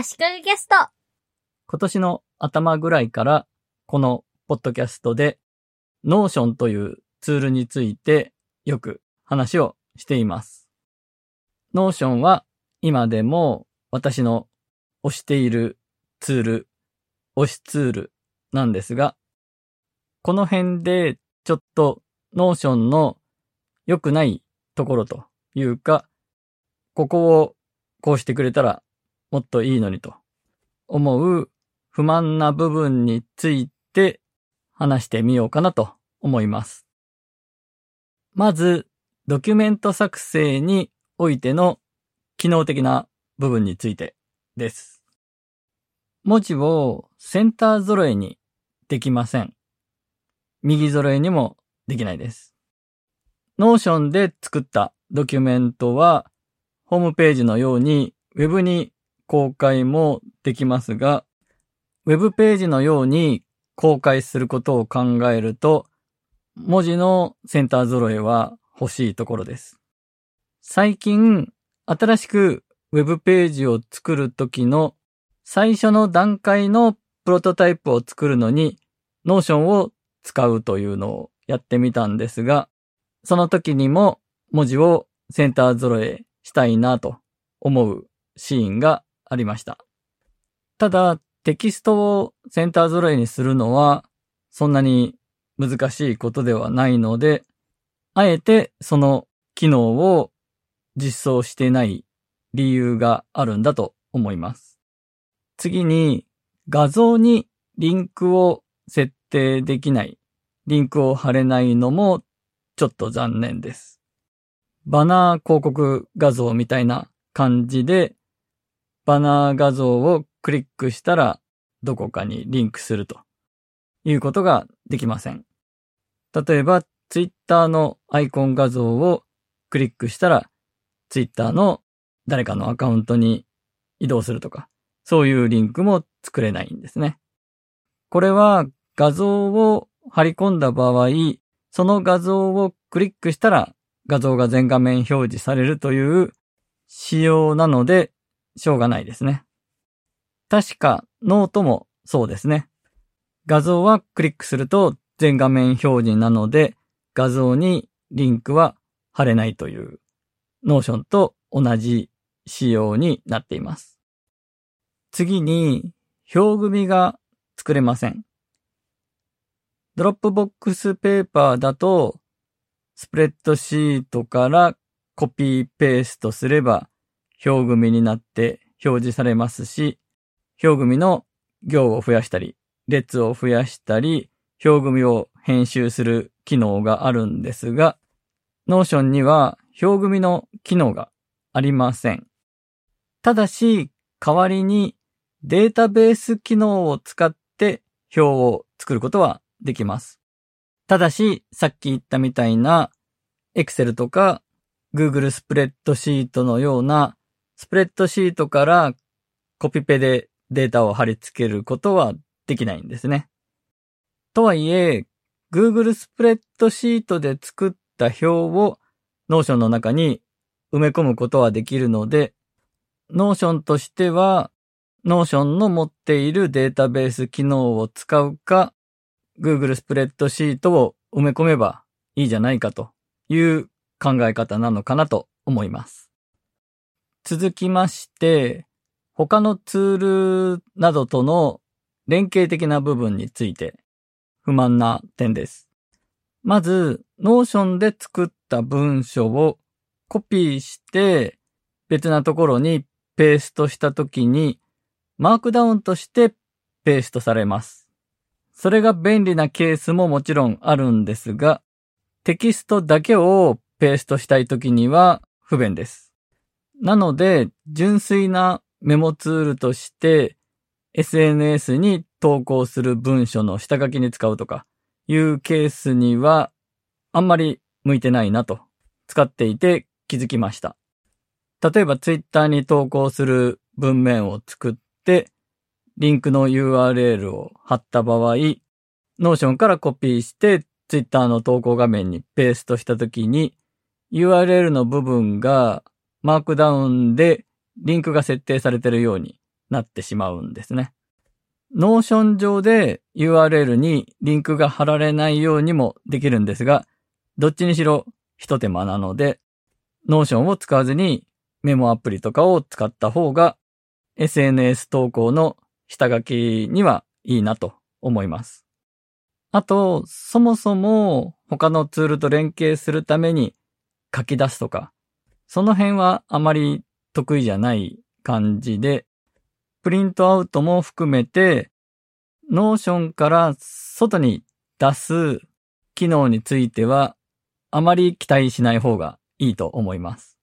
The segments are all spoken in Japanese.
足利ゲスト。今年の頭ぐらいから、このポッドキャストで、Notion というツールについてよく話をしています。Notion は今でも私の推しているツール、推しツールなんですが、この辺でちょっと Notion の良くないところというか、ここをこうしてくれたらもっといいのにと思う不満な部分について話してみようかなと思います。まず、ドキュメント作成においての機能的な部分についてです。文字をセンター揃えにできません。右揃えにもできないです。Notion で作ったドキュメントは、ホームページのように Web に公開もできますが、ウェブページのように公開することを考えると、文字のセンター揃えは欲しいところです。最近、新しくウェブページを作るときの最初の段階のプロトタイプを作るのに、Notion を使うというのをやってみたんですが、その時にも文字をセンター揃えしたいなと思うシーンがありました。ただ、テキストをセンター揃えにするのは、そんなに難しいことではないので、あえてその機能を実装してない理由があるんだと思います。次に、画像にリンクを設定できない、リンクを貼れないのもちょっと残念です。バナー広告画像みたいな感じで、バナー画像をクリックしたらどこかにリンクするということができません。例えば、ツイッターのアイコン画像をクリックしたら、ツイッターの誰かのアカウントに移動するとか、そういうリンクも作れないんですね。これは画像を貼り込んだ場合、その画像をクリックしたら画像が全画面表示されるという仕様なので、しょうがないですね。確かノートもそうですね。画像はクリックすると全画面表示なので画像にリンクは貼れないというノーションと同じ仕様になっています。次に表組が作れません。ドロップボックスペーパーだとスプレッドシートからコピーペーストすれば表組になって表示されますし、表組の行を増やしたり、列を増やしたり、表組を編集する機能があるんですが、Notion には表組の機能がありません。ただし、代わりにデータベース機能を使って表を作ることはできます。ただし、さっき言ったみたいな Excel とか Google スプレッドシートのようなスプレッドシートからコピペでデータを貼り付けることはできないんですね。とはいえ、Google スプレッドシートで作った表を Notion の中に埋め込むことはできるので、Notion としては Notion の持っているデータベース機能を使うか、Google スプレッドシートを埋め込めばいいじゃないかという考え方なのかなと思います。続きまして、他のツールなどとの連携的な部分について不満な点です。まず、Notion で作った文章をコピーして別なところにペーストしたときにマークダウンとしてペーストされます。それが便利なケースももちろんあるんですが、テキストだけをペーストしたいときには不便です。なので、純粋なメモツールとして SNS に投稿する文書の下書きに使うとかいうケースにはあんまり向いてないなと使っていて気づきました。例えばツイッターに投稿する文面を作ってリンクの URL を貼った場合、Notion からコピーしてツイッターの投稿画面にペーストしたときに URL の部分がマークダウンでリンクが設定されているようになってしまうんですね。ノーション上で URL にリンクが貼られないようにもできるんですが、どっちにしろ一手間なので、ノーションを使わずにメモアプリとかを使った方が SNS 投稿の下書きにはいいなと思います。あと、そもそも他のツールと連携するために書き出すとか、その辺はあまり得意じゃない感じで、プリントアウトも含めて、ノーションから外に出す機能については、あまり期待しない方がいいと思います。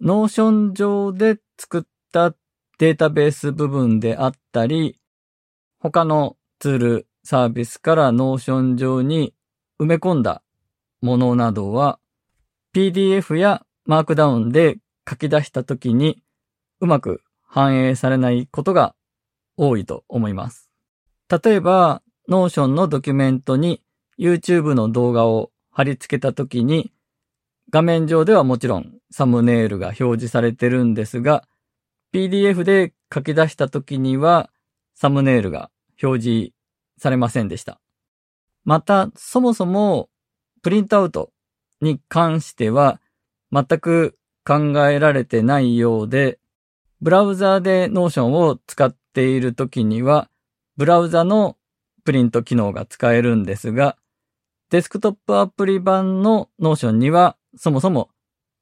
ノーション上で作ったデータベース部分であったり、他のツール、サービスからノーション上に埋め込んだものなどは、PDF やマークダウンで書き出したときにうまく反映されないことが多いと思います。例えば、ノーションのドキュメントに YouTube の動画を貼り付けたときに、画面上ではもちろんサムネイルが表示されてるんですが、PDF で書き出したときにはサムネイルが表示されませんでした。また、そもそもプリントアウトに関しては全く考えられてないようで、ブラウザーで Notion を使っているときには、ブラウザのプリント機能が使えるんですが、デスクトップアプリ版の Notion にはそもそも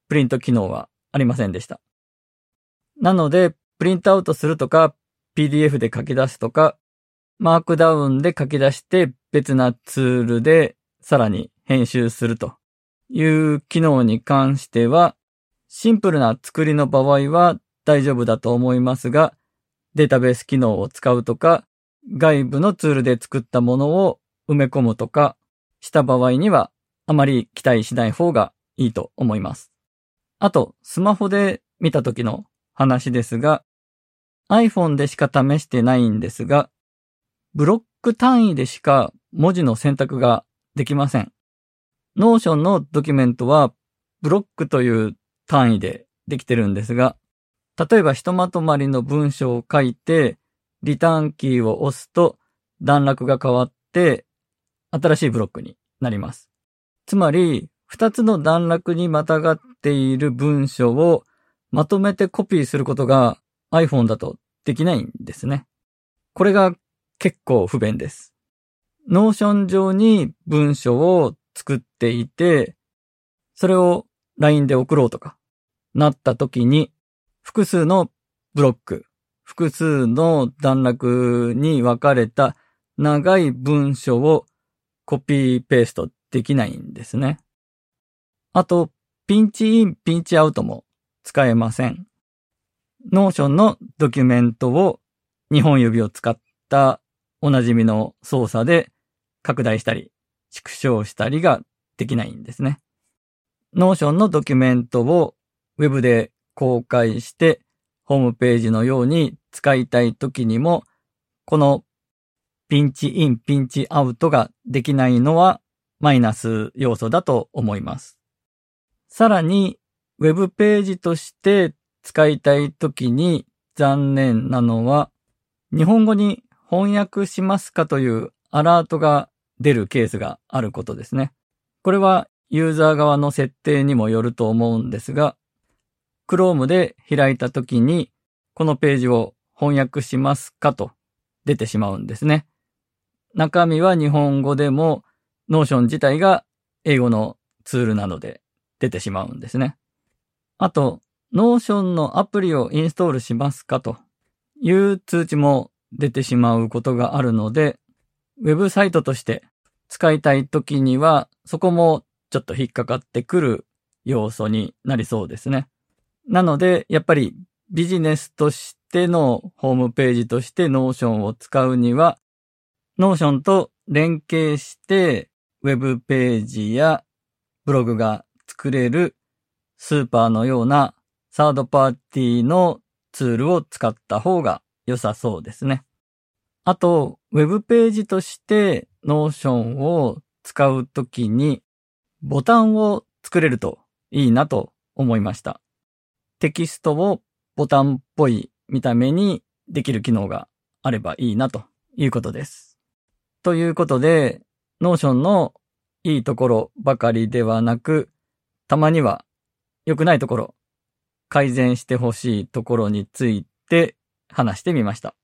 プリント機能はありませんでした。なので、プリントアウトするとか、PDF で書き出すとか、マークダウンで書き出して別なツールでさらに編集するという機能に関しては、シンプルな作りの場合は大丈夫だと思いますが、データベース機能を使うとか、外部のツールで作ったものを埋め込むとかした場合には、あまり期待しない方がいいと思います。あと、スマホで見た時の話ですが、iPhone でしか試してないんですが、ブロック単位でしか文字の選択ができません。Notion のドキュメントはブロックという単位でできてるんですが、例えばひとまとまりの文章を書いて、リターンキーを押すと段落が変わって、新しいブロックになります。つまり、二つの段落にまたがっている文章をまとめてコピーすることが iPhone だとできないんですね。これが結構不便です。Notion 上に文章を作っていて、それを LINE で送ろうとか、なった時に、複数のブロック、複数の段落に分かれた長い文章をコピーペーストできないんですね。あと、ピンチイン、ピンチアウトも使えません。ノーションのドキュメントを2本指を使ったおなじみの操作で拡大したり縮小したりができないんですね。ノーションのドキュメントを Web で公開してホームページのように使いたいときにも、このピンチイン、ピンチアウトができないのはマイナス要素だと思います。さらに、ウェブページとして使いたいときに残念なのは、日本語に翻訳しますかというアラートが出るケースがあることですね。これはユーザー側の設定にもよると思うんですが、Chrome で開いたときに、このページを翻訳しますかと出てしまうんですね。中身は日本語でも、Notion 自体が英語のツールなので出てしまうんですね。あと、Notion のアプリをインストールしますかという通知も出てしまうことがあるので、ウェブサイトとして使いたいときには、そこもちょっと引っかかってくる要素になりそうですね。なので、やっぱりビジネスとしてのホームページとして Notion を使うには、Notion と連携してウェブページやブログが作れるスーパーのようなサードパーティーのツールを使った方が良さそうですね。あと、ウェブページとして Notion を使うときにボタンを作れるといいなと思いました。テキストをボタンっぽい見た目にできる機能があればいいなということです。ということで、ノーションのいいところばかりではなく、たまには良くないところ、改善してほしいところについて話してみました。